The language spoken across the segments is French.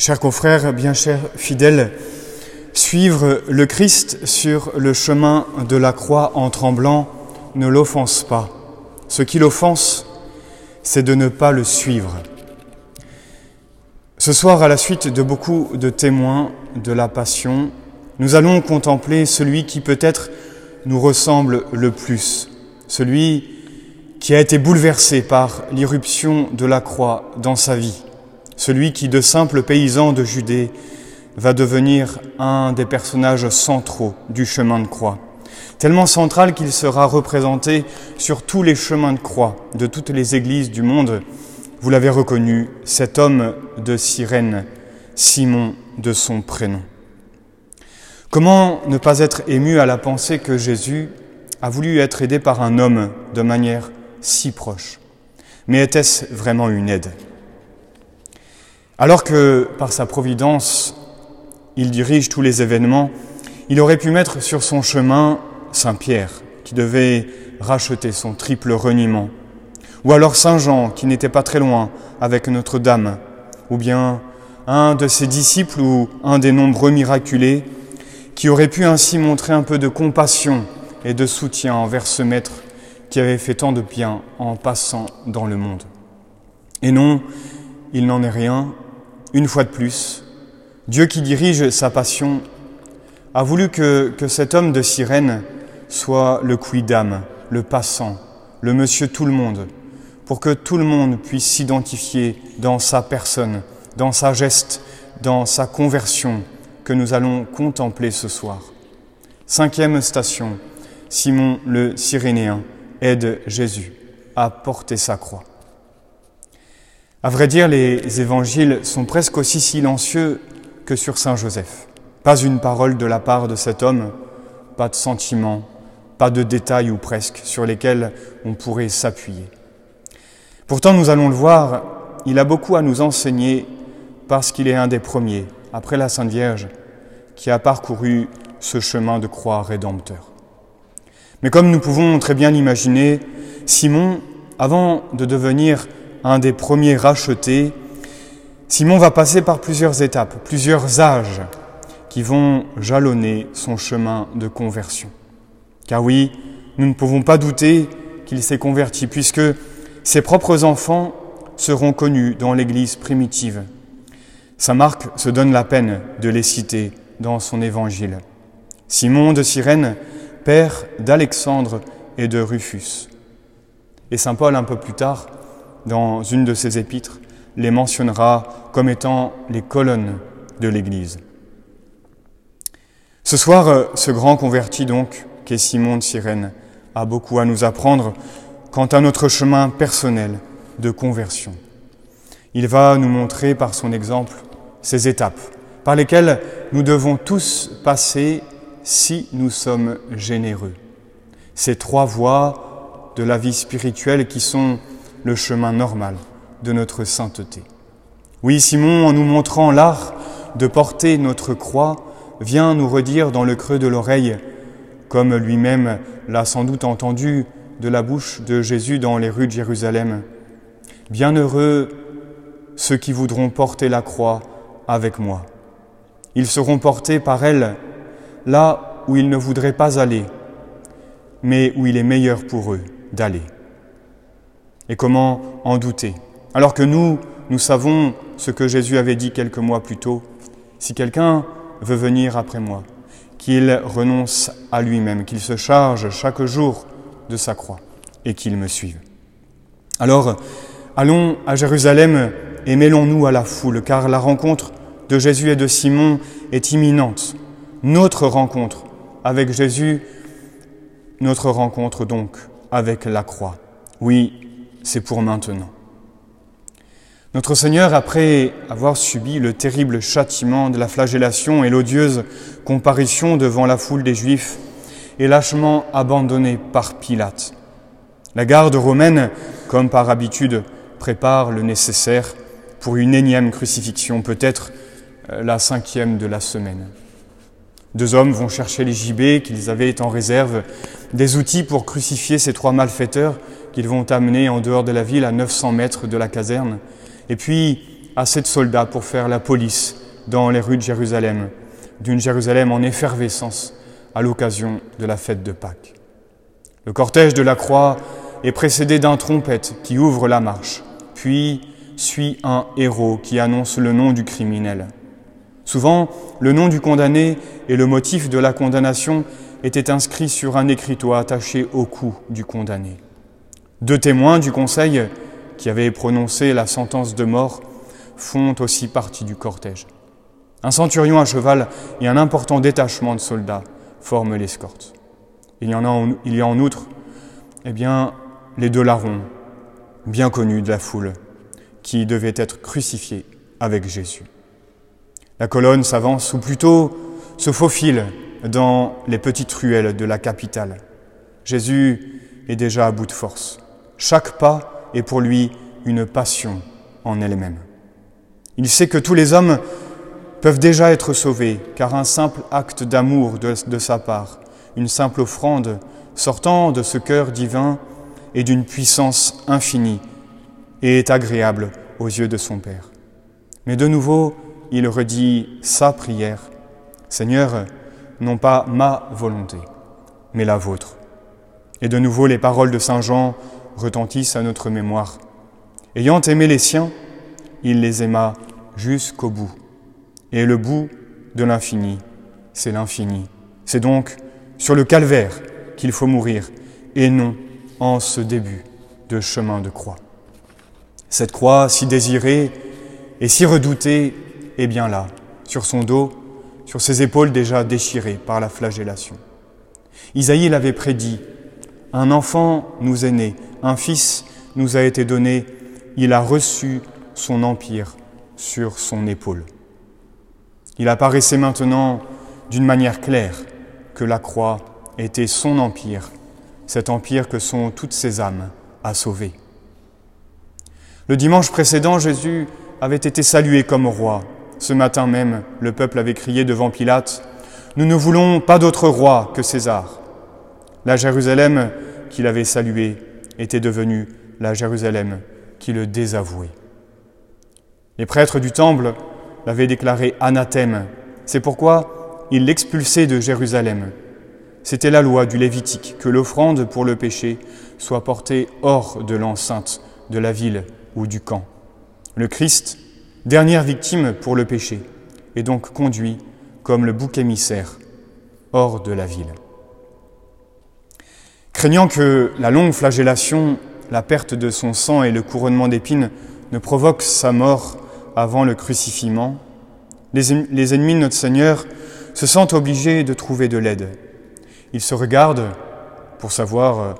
Chers confrères, bien chers fidèles, suivre le Christ sur le chemin de la croix en tremblant ne l'offense pas. Ce qui l'offense, c'est de ne pas le suivre. Ce soir, à la suite de beaucoup de témoins de la Passion, nous allons contempler celui qui peut-être nous ressemble le plus, celui qui a été bouleversé par l'irruption de la croix dans sa vie celui qui, de simple paysan de Judée, va devenir un des personnages centraux du chemin de croix, tellement central qu'il sera représenté sur tous les chemins de croix de toutes les églises du monde. Vous l'avez reconnu, cet homme de Cyrène, Simon de son prénom. Comment ne pas être ému à la pensée que Jésus a voulu être aidé par un homme de manière si proche? Mais était-ce vraiment une aide? Alors que par sa providence, il dirige tous les événements, il aurait pu mettre sur son chemin Saint Pierre, qui devait racheter son triple reniement, ou alors Saint Jean, qui n'était pas très loin avec Notre-Dame, ou bien un de ses disciples ou un des nombreux miraculés, qui aurait pu ainsi montrer un peu de compassion et de soutien envers ce maître qui avait fait tant de bien en passant dans le monde. Et non, il n'en est rien, une fois de plus, Dieu qui dirige sa passion a voulu que, cet homme de sirène soit le quidam, le passant, le monsieur tout le monde, pour que tout le monde puisse s'identifier dans sa personne, dans sa geste, dans sa conversion que nous allons contempler ce soir. Cinquième station, Simon le Cyrénéen aide Jésus à porter sa croix. À vrai dire, les évangiles sont presque aussi silencieux que sur Saint Joseph. Pas une parole de la part de cet homme, pas de sentiments, pas de détails ou presque sur lesquels on pourrait s'appuyer. Pourtant, nous allons le voir, il a beaucoup à nous enseigner parce qu'il est un des premiers, après la Sainte Vierge, qui a parcouru ce chemin de croix rédempteur. Mais comme nous pouvons très bien l'imaginer, Simon, avant de devenir un des premiers rachetés, Simon va passer par plusieurs étapes, plusieurs âges qui vont jalonner son chemin de conversion. Car oui, nous ne pouvons pas douter qu'il s'est converti, puisque ses propres enfants seront connus dans l'Église primitive. Saint Marc se donne la peine de les citer dans son évangile. Simon de Cyrène, père d'Alexandre et de Rufus. Et Saint Paul, un peu plus tard, dans une de ses épîtres, les mentionnera comme étant les colonnes de l'Église. Ce soir, euh, ce grand converti donc, qu'est Simon de Cyrène, a beaucoup à nous apprendre quant à notre chemin personnel de conversion. Il va nous montrer par son exemple ces étapes par lesquelles nous devons tous passer si nous sommes généreux. Ces trois voies de la vie spirituelle qui sont le chemin normal de notre sainteté. Oui, Simon, en nous montrant l'art de porter notre croix, vient nous redire dans le creux de l'oreille, comme lui-même l'a sans doute entendu de la bouche de Jésus dans les rues de Jérusalem. Bienheureux ceux qui voudront porter la croix avec moi. Ils seront portés par elle là où ils ne voudraient pas aller, mais où il est meilleur pour eux d'aller. Et comment en douter? Alors que nous, nous savons ce que Jésus avait dit quelques mois plus tôt. Si quelqu'un veut venir après moi, qu'il renonce à lui-même, qu'il se charge chaque jour de sa croix et qu'il me suive. Alors, allons à Jérusalem et mêlons-nous à la foule, car la rencontre de Jésus et de Simon est imminente. Notre rencontre avec Jésus, notre rencontre donc avec la croix. Oui, c'est pour maintenant. Notre Seigneur, après avoir subi le terrible châtiment de la flagellation et l'odieuse comparition devant la foule des Juifs, est lâchement abandonné par Pilate. La garde romaine, comme par habitude, prépare le nécessaire pour une énième crucifixion, peut-être euh, la cinquième de la semaine. Deux hommes vont chercher les gibets qu'ils avaient en réserve, des outils pour crucifier ces trois malfaiteurs qu'ils vont amener en dehors de la ville à 900 mètres de la caserne. Et puis, assez de soldats pour faire la police dans les rues de Jérusalem, d'une Jérusalem en effervescence à l'occasion de la fête de Pâques. Le cortège de la croix est précédé d'un trompette qui ouvre la marche, puis suit un héros qui annonce le nom du criminel. Souvent, le nom du condamné et le motif de la condamnation étaient inscrits sur un écriteau attaché au cou du condamné. Deux témoins du conseil qui avaient prononcé la sentence de mort font aussi partie du cortège. Un centurion à cheval et un important détachement de soldats forment l'escorte. Il y en a en, il y a en outre eh bien, les deux larrons, bien connus de la foule, qui devaient être crucifiés avec Jésus. La colonne s'avance, ou plutôt se faufile dans les petites ruelles de la capitale. Jésus est déjà à bout de force. Chaque pas est pour lui une passion en elle-même. Il sait que tous les hommes peuvent déjà être sauvés, car un simple acte d'amour de, sa part, une simple offrande sortant de ce cœur divin et d'une puissance infinie, et est agréable aux yeux de son Père. Mais de nouveau, il redit sa prière. Seigneur, non pas ma volonté, mais la vôtre. Et de nouveau, les paroles de Saint Jean retentissent à notre mémoire. Ayant aimé les siens, il les aima jusqu'au bout. Et le bout de l'infini, c'est l'infini. C'est donc sur le calvaire qu'il faut mourir, et non en ce début de chemin de croix. Cette croix si désirée et si redoutée est bien là, sur son dos, sur ses épaules déjà déchirées par la flagellation. Isaïe l'avait prédit, un enfant nous est né, un fils nous a été donné, il a reçu son empire sur son épaule. Il apparaissait maintenant d'une manière claire que la croix était son empire, cet empire que sont toutes ses âmes à sauver. Le dimanche précédent, Jésus avait été salué comme roi. Ce matin même, le peuple avait crié devant Pilate, Nous ne voulons pas d'autre roi que César. La Jérusalem qu'il avait saluée était devenue la Jérusalem qui le désavouait. Les prêtres du temple l'avaient déclaré anathème. C'est pourquoi ils l'expulsaient de Jérusalem. C'était la loi du Lévitique que l'offrande pour le péché soit portée hors de l'enceinte de la ville ou du camp. Le Christ, dernière victime pour le péché, est donc conduit comme le bouc émissaire hors de la ville. Craignant que la longue flagellation, la perte de son sang et le couronnement d'épines ne provoquent sa mort avant le crucifiement, les ennemis de notre Seigneur se sentent obligés de trouver de l'aide. Ils se regardent pour savoir euh,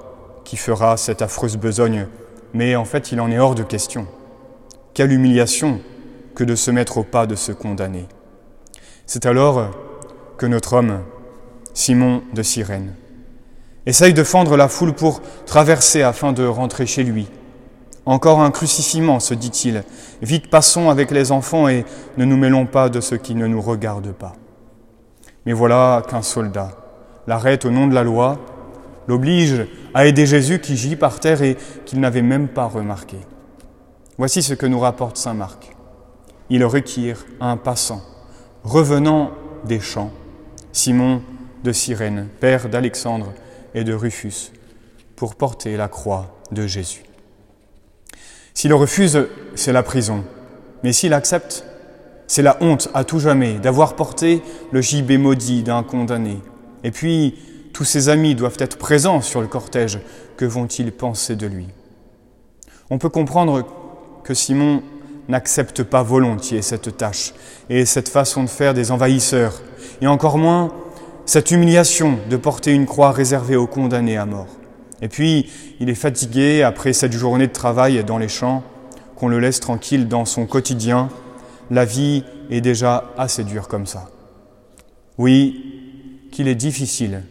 qui fera cette affreuse besogne, mais en fait il en est hors de question. Quelle humiliation que de se mettre au pas de se condamner. C'est alors que notre homme, Simon de Cyrène, essaye de fendre la foule pour traverser afin de rentrer chez lui. Encore un crucifiement, se dit-il. Vite passons avec les enfants et ne nous mêlons pas de ce qui ne nous regarde pas. Mais voilà qu'un soldat l'arrête au nom de la loi, l'oblige à aider Jésus qui gît par terre et qu'il n'avait même pas remarqué. Voici ce que nous rapporte Saint Marc. Il requiert un passant, revenant des champs, Simon de Cyrène, père d'Alexandre et de Rufus, pour porter la croix de Jésus. S'il refuse, c'est la prison, mais s'il accepte, c'est la honte à tout jamais d'avoir porté le gibet maudit d'un condamné. Et puis, tous ses amis doivent être présents sur le cortège. Que vont-ils penser de lui? On peut comprendre que Simon n'accepte pas volontiers cette tâche et cette façon de faire des envahisseurs, et encore moins cette humiliation de porter une croix réservée aux condamnés à mort. Et puis, il est fatigué après cette journée de travail dans les champs, qu'on le laisse tranquille dans son quotidien. La vie est déjà assez dure comme ça. Oui, qu'il est difficile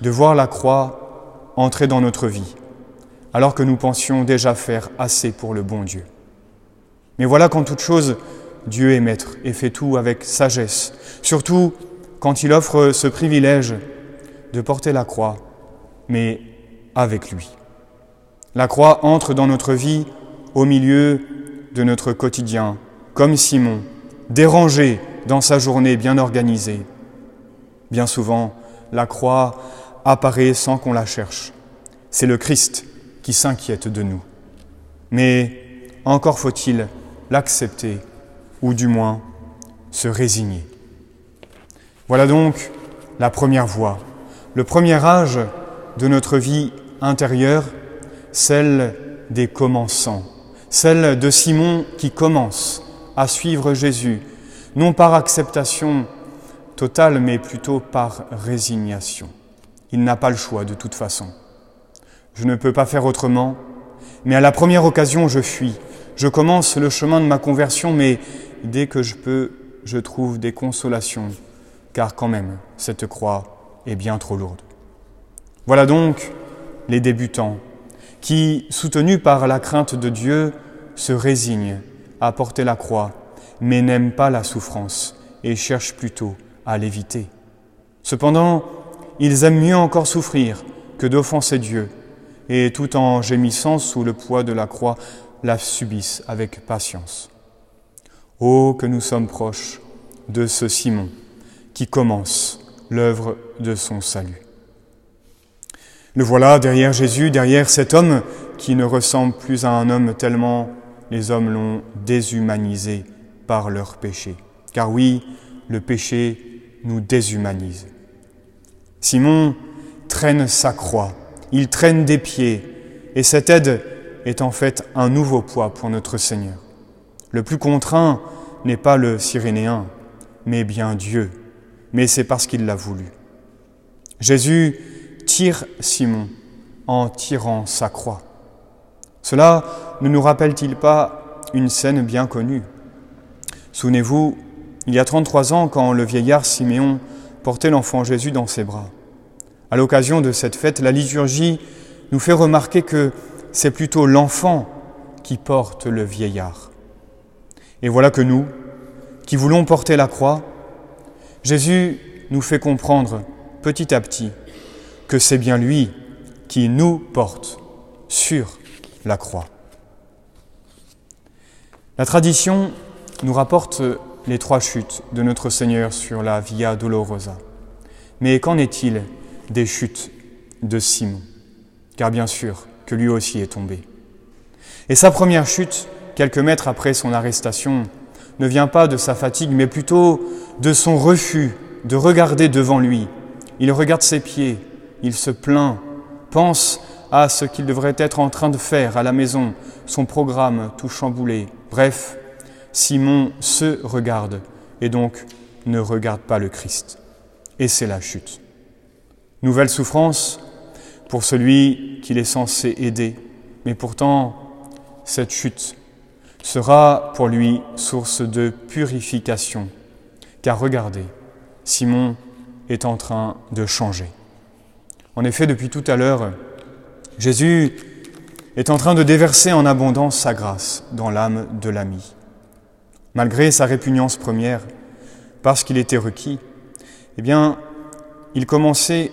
de voir la croix entrer dans notre vie, alors que nous pensions déjà faire assez pour le bon Dieu. Mais voilà qu'en toute chose, Dieu est maître et fait tout avec sagesse, surtout quand il offre ce privilège de porter la croix, mais avec lui. La croix entre dans notre vie au milieu de notre quotidien, comme Simon, dérangé dans sa journée bien organisée. Bien souvent, la croix apparaît sans qu'on la cherche. C'est le Christ qui s'inquiète de nous. Mais encore faut-il l'accepter, ou du moins se résigner. Voilà donc la première voie, le premier âge de notre vie intérieure, celle des commençants, celle de Simon qui commence à suivre Jésus, non par acceptation totale, mais plutôt par résignation. Il n'a pas le choix de toute façon. Je ne peux pas faire autrement, mais à la première occasion, je fuis. Je commence le chemin de ma conversion, mais dès que je peux, je trouve des consolations, car quand même, cette croix est bien trop lourde. Voilà donc les débutants qui, soutenus par la crainte de Dieu, se résignent à porter la croix, mais n'aiment pas la souffrance et cherchent plutôt à l'éviter. Cependant, ils aiment mieux encore souffrir que d'offenser Dieu, et tout en gémissant sous le poids de la croix, la subissent avec patience. Oh, que nous sommes proches de ce Simon qui commence l'œuvre de son salut. Le voilà derrière Jésus, derrière cet homme qui ne ressemble plus à un homme tellement les hommes l'ont déshumanisé par leur péché. Car oui, le péché nous déshumanise. Simon traîne sa croix, il traîne des pieds, et cette aide est en fait un nouveau poids pour notre Seigneur. Le plus contraint n'est pas le Cyrénéen, mais bien Dieu, mais c'est parce qu'il l'a voulu. Jésus tire Simon en tirant sa croix. Cela ne nous rappelle-t-il pas une scène bien connue? Souvenez-vous, il y a 33 ans, quand le vieillard Siméon portait l'enfant Jésus dans ses bras. À l'occasion de cette fête, la liturgie nous fait remarquer que c'est plutôt l'enfant qui porte le vieillard. Et voilà que nous, qui voulons porter la croix, Jésus nous fait comprendre petit à petit que c'est bien lui qui nous porte sur la croix. La tradition nous rapporte les trois chutes de notre Seigneur sur la Via Dolorosa. Mais qu'en est-il des chutes de Simon? Car bien sûr que lui aussi est tombé. Et sa première chute, quelques mètres après son arrestation, ne vient pas de sa fatigue, mais plutôt de son refus de regarder devant lui. Il regarde ses pieds, il se plaint, pense à ce qu'il devrait être en train de faire à la maison, son programme tout chamboulé. Bref, Simon se regarde et donc ne regarde pas le Christ. Et c'est la chute. Nouvelle souffrance pour celui qu'il est censé aider, mais pourtant cette chute sera pour lui source de purification. Car regardez, Simon est en train de changer. En effet, depuis tout à l'heure, Jésus est en train de déverser en abondance sa grâce dans l'âme de l'ami. Malgré sa répugnance première, parce qu'il était requis, eh bien, il commençait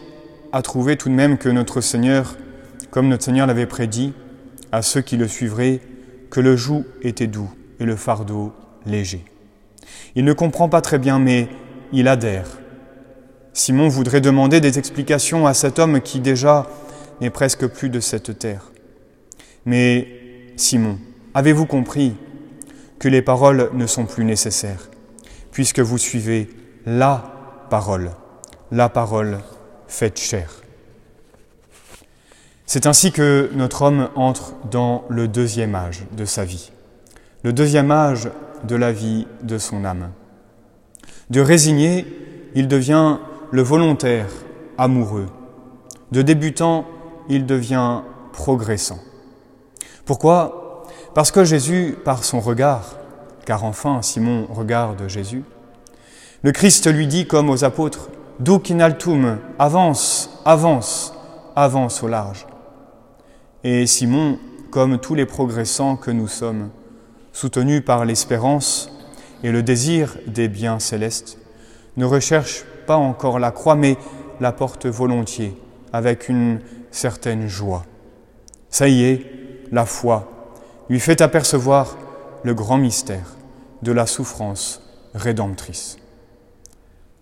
à trouver tout de même que notre Seigneur, comme notre Seigneur l'avait prédit, à ceux qui le suivraient, que le joug était doux et le fardeau léger. Il ne comprend pas très bien, mais il adhère. Simon voudrait demander des explications à cet homme qui déjà n'est presque plus de cette terre. Mais Simon, avez-vous compris que les paroles ne sont plus nécessaires, puisque vous suivez la parole, la parole faite chair? C'est ainsi que notre homme entre dans le deuxième âge de sa vie, le deuxième âge de la vie de son âme. De résigné, il devient le volontaire amoureux. De débutant, il devient progressant. Pourquoi? Parce que Jésus, par son regard, car enfin Simon regarde Jésus, le Christ lui dit comme aux apôtres, Duc in altum, avance, avance, avance au large. Et Simon, comme tous les progressants que nous sommes, soutenus par l'espérance et le désir des biens célestes, ne recherche pas encore la croix, mais la porte volontiers, avec une certaine joie. Ça y est, la foi lui fait apercevoir le grand mystère, de la souffrance rédemptrice.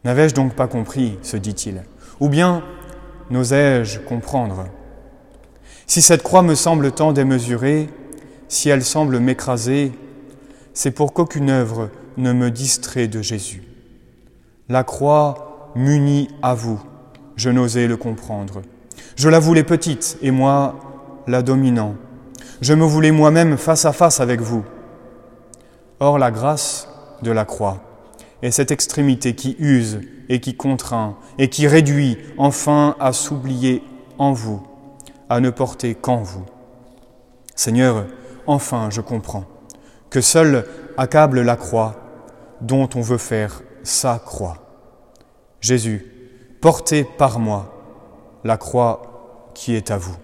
N'avais-je donc pas compris, se dit-il, ou bien n'osais-je comprendre Si cette croix me semble tant démesurée, si elle semble m'écraser, c'est pour qu'aucune œuvre ne me distrait de Jésus. La croix m'unit à vous, je n'osais le comprendre. Je la voulais petite et moi la dominant. Je me voulais moi-même face à face avec vous. Or la grâce de la croix est cette extrémité qui use et qui contraint et qui réduit enfin à s'oublier en vous, à ne porter qu'en vous. Seigneur, enfin je comprends que seul accable la croix dont on veut faire sa croix. Jésus, portez par moi la croix qui est à vous.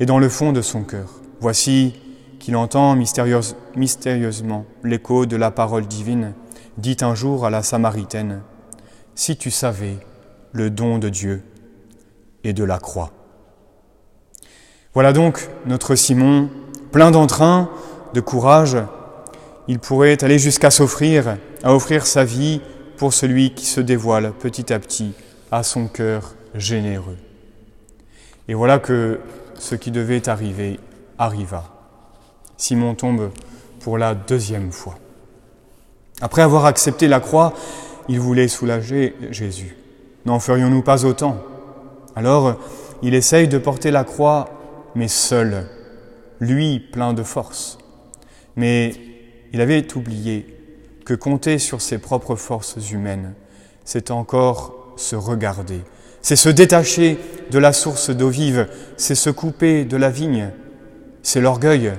Et dans le fond de son cœur, voici qu'il entend mystérieusement l'écho de la parole divine, dit un jour à la Samaritaine, Si tu savais le don de Dieu et de la croix. Voilà donc notre Simon, plein d'entrain, de courage. Il pourrait aller jusqu'à s'offrir, à offrir sa vie pour celui qui se dévoile petit à petit à son cœur généreux. Et voilà que ce qui devait arriver arriva. Simon tombe pour la deuxième fois. Après avoir accepté la croix, il voulait soulager Jésus. N'en ferions-nous pas autant? Alors, il essaye de porter la croix mais seul, lui plein de force. Mais il avait oublié que compter sur ses propres forces humaines, c'est encore se regarder, c'est se détacher de la source d'eau vive, c'est se couper de la vigne, c'est l'orgueil,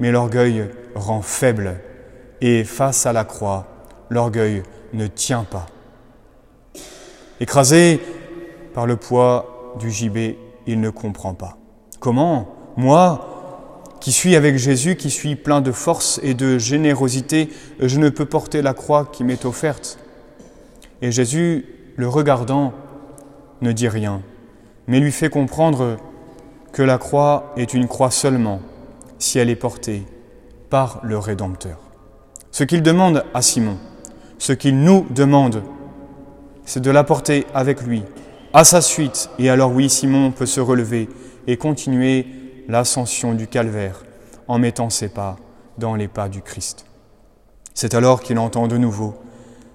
mais l'orgueil rend faible, et face à la croix, l'orgueil ne tient pas. Écrasé par le poids du gibet, il ne comprend pas. Comment Moi, qui suis avec Jésus, qui suis plein de force et de générosité, je ne peux porter la croix qui m'est offerte? Et Jésus, le regardant, ne dit rien, mais lui fait comprendre que la croix est une croix seulement si elle est portée par le Rédempteur. Ce qu'il demande à Simon, ce qu'il nous demande, c'est de la porter avec lui, à sa suite, et alors oui, Simon peut se relever et continuer l'ascension du calvaire en mettant ses pas dans les pas du Christ. C'est alors qu'il entend de nouveau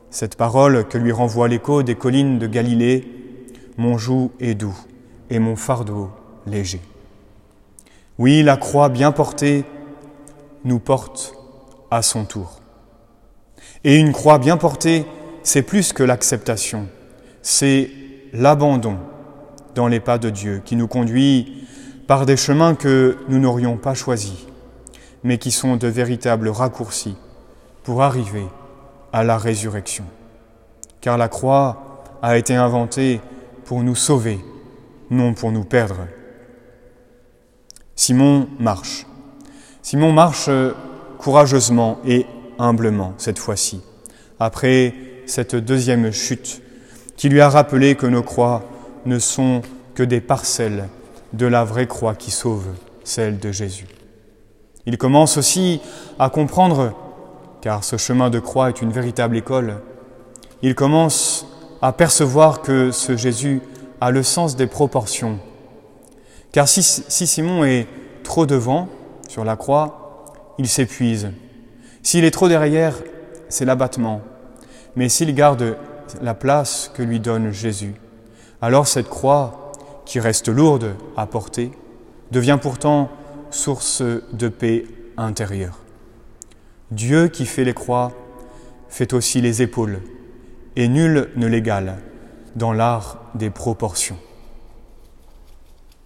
cette parole que lui renvoie l'écho des collines de Galilée, Mon joug est doux et mon fardeau léger. Oui, la croix bien portée nous porte à son tour. Et une croix bien portée, c'est plus que l'acceptation, c'est l'abandon dans les pas de Dieu qui nous conduit par des chemins que nous n'aurions pas choisis, mais qui sont de véritables raccourcis pour arriver à la résurrection. Car la croix a été inventée pour nous sauver, non pour nous perdre. Simon marche. Simon marche courageusement et humblement cette fois-ci, après cette deuxième chute qui lui a rappelé que nos croix ne sont que des parcelles de la vraie croix qui sauve, celle de Jésus. Il commence aussi à comprendre, car ce chemin de croix est une véritable école, il commence à percevoir que ce Jésus a le sens des proportions. Car si, si Simon est trop devant sur la croix, il s'épuise. S'il est trop derrière, c'est l'abattement. Mais s'il garde la place que lui donne Jésus, alors cette croix, qui reste lourde à porter, devient pourtant source de paix intérieure. Dieu qui fait les croix fait aussi les épaules, et nul ne l'égale dans l'art des proportions.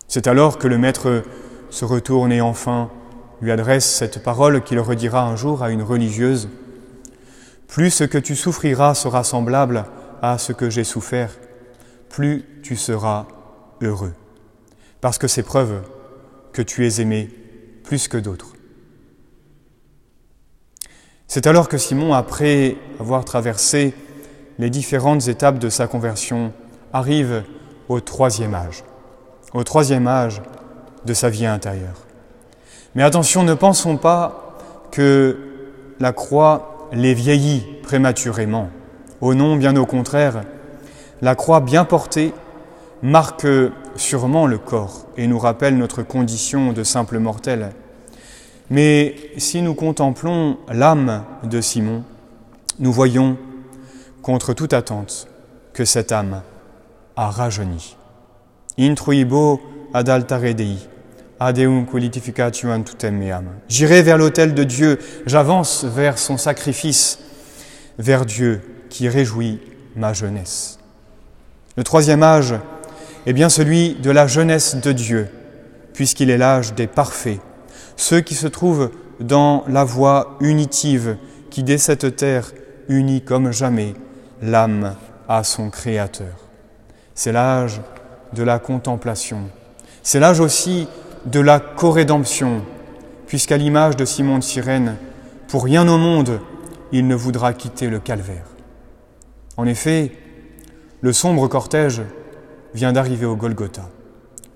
C'est alors que le Maître se retourne et enfin lui adresse cette parole qu'il redira un jour à une religieuse. Plus ce que tu souffriras sera semblable à ce que j'ai souffert, plus tu seras heureux. Parce que c'est preuve que tu es aimé plus que d'autres. C'est alors que Simon, après avoir traversé les différentes étapes de sa conversion, arrive au troisième âge, au troisième âge de sa vie intérieure. Mais attention, ne pensons pas que la croix les vieillit prématurément. Au non, bien au contraire, la croix bien portée marque sûrement le corps et nous rappelle notre condition de simple mortel. Mais si nous contemplons l'âme de Simon, nous voyons, contre toute attente, que cette âme a rajeuni. Intruibo ad altare Dei, adeum qualificatium tutem meam. J'irai vers l'autel de Dieu, j'avance vers son sacrifice, vers Dieu qui réjouit ma jeunesse. Le troisième âge est bien celui de la jeunesse de Dieu, puisqu'il est l'âge des parfaits, ceux qui se trouvent dans la voie unitive qui, dès cette terre, unit comme jamais l'âme à son Créateur. C'est l'âge de la contemplation. C'est l'âge aussi de la corédemption, puisqu'à l'image de Simon de Cyrène, pour rien au monde, il ne voudra quitter le calvaire. En effet, le sombre cortège vient d'arriver au Golgotha,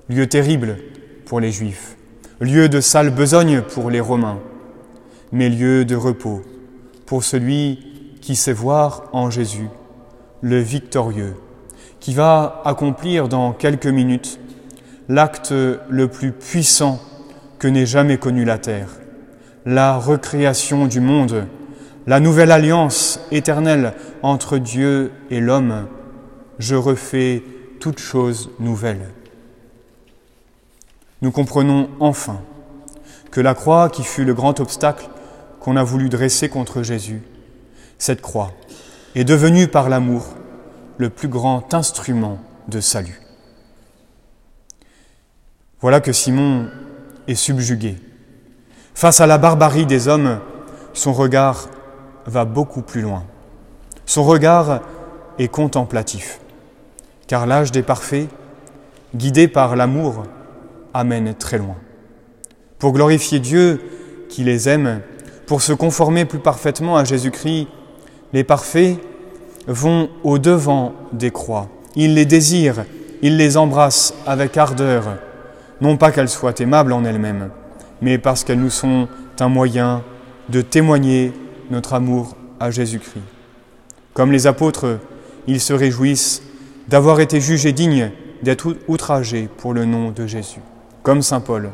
lieu terrible pour les Juifs, lieu de sale besogne pour les Romains, mais lieu de repos pour celui qui sait voir en Jésus le victorieux, qui va accomplir dans quelques minutes l'acte le plus puissant que n'ait jamais connu la terre, la recréation du monde, la nouvelle alliance éternelle entre Dieu et l'homme. Je refais toutes choses nouvelles. Nous comprenons enfin que la croix qui fut le grand obstacle qu'on a voulu dresser contre Jésus, cette croix est devenue par l'amour le plus grand instrument de salut. Voilà que Simon est subjugué. Face à la barbarie des hommes, son regard va beaucoup plus loin. Son regard est contemplatif, car l'âge des parfaits, guidé par l'amour, amène très loin. Pour glorifier Dieu qui les aime, pour se conformer plus parfaitement à Jésus-Christ, les parfaits vont au-devant des croix. Ils les désirent, ils les embrassent avec ardeur, non pas qu'elles soient aimables en elles-mêmes, mais parce qu'elles nous sont un moyen de témoigner notre amour à Jésus-Christ. Comme les apôtres, ils se réjouissent d'avoir été jugés dignes d'être outragés pour le nom de Jésus. Comme Saint Paul,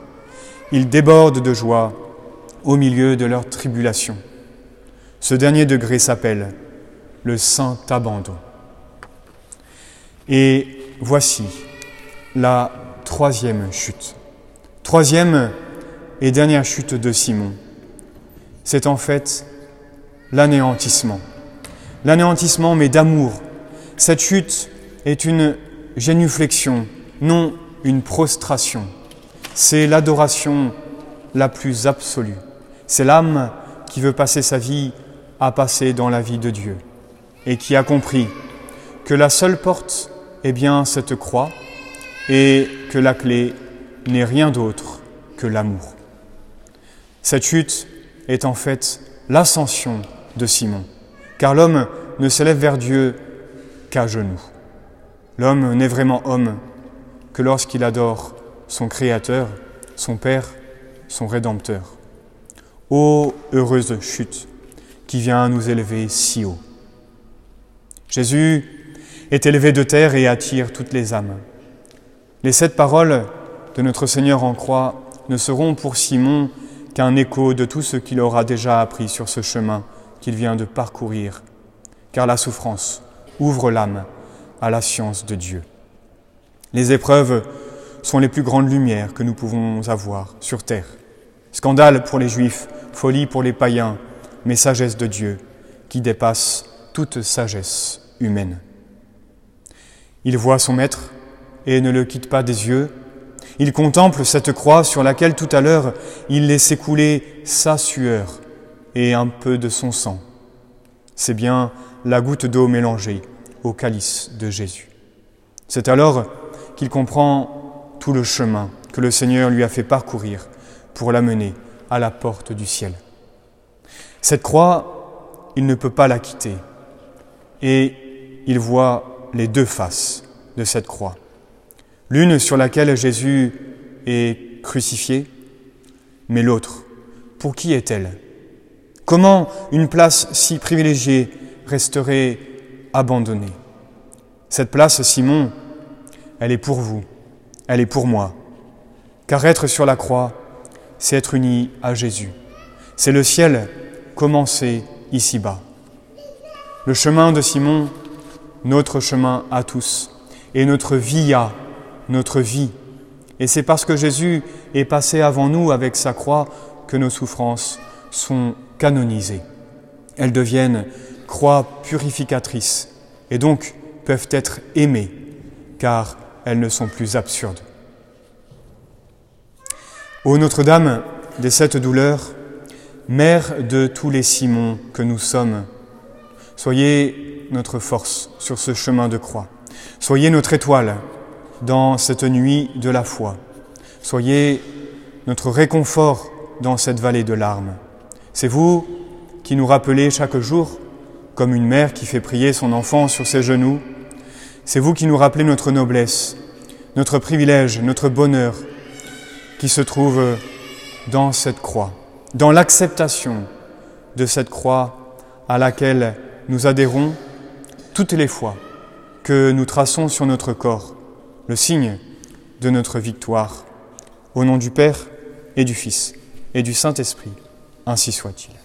ils débordent de joie au milieu de leur tribulation. Ce dernier degré s'appelle le saint abandon. Et voici la troisième chute. Troisième et dernière chute de Simon. C'est en fait l'anéantissement. L'anéantissement, mais d'amour. Cette chute est une génuflexion, non une prostration. C'est l'adoration la plus absolue. C'est l'âme qui veut passer sa vie à passer dans la vie de Dieu et qui a compris que la seule porte est bien cette croix et que la clé n'est rien d'autre que l'amour. Cette chute est en fait l'ascension de Simon, car l'homme ne s'élève vers Dieu qu'à genoux. L'homme n'est vraiment homme que lorsqu'il adore son Créateur, son Père, son Rédempteur. Ô heureuse chute qui vient nous élever si haut. Jésus est élevé de terre et attire toutes les âmes. Les sept paroles de notre Seigneur en croix ne seront pour Simon qu'un écho de tout ce qu'il aura déjà appris sur ce chemin qu'il vient de parcourir, car la souffrance ouvre l'âme à la science de Dieu. Les épreuves sont les plus grandes lumières que nous pouvons avoir sur terre. Scandale pour les Juifs, folie pour les païens, mais sagesse de Dieu qui dépasse toute sagesse humaine. Il voit son maître et ne le quitte pas des yeux. Il contemple cette croix sur laquelle tout à l'heure il laissait couler sa sueur et un peu de son sang. C'est bien la goutte d'eau mélangée au calice de Jésus. C'est alors qu'il comprend tout le chemin que le Seigneur lui a fait parcourir pour l'amener à la porte du ciel. Cette croix, il ne peut pas la quitter. Et il voit les deux faces de cette croix. L'une sur laquelle Jésus est crucifié, mais l'autre, pour qui est-elle? Comment une place si privilégiée resterait abandonnée? Cette place, Simon, elle est pour vous, elle est pour moi. Car être sur la croix, c'est être uni à Jésus. C'est le ciel commencé ici-bas. Le chemin de Simon, notre chemin à tous, et notre vie à notre vie. Et c'est parce que Jésus est passé avant nous avec sa croix que nos souffrances sont canonisées. Elles deviennent croix purificatrices et donc peuvent être aimées car elles ne sont plus absurdes. Ô Notre-Dame des sept douleurs, Mère de tous les Simons que nous sommes, soyez notre force sur ce chemin de croix. Soyez notre étoile dans cette nuit de la foi. Soyez notre réconfort dans cette vallée de larmes. C'est vous qui nous rappelez chaque jour, comme une mère qui fait prier son enfant sur ses genoux, c'est vous qui nous rappelez notre noblesse, notre privilège, notre bonheur qui se trouve dans cette croix, dans l'acceptation de cette croix à laquelle nous adhérons toutes les fois que nous traçons sur notre corps le signe de notre victoire. Au nom du Père et du Fils et du Saint-Esprit, ainsi soit-il.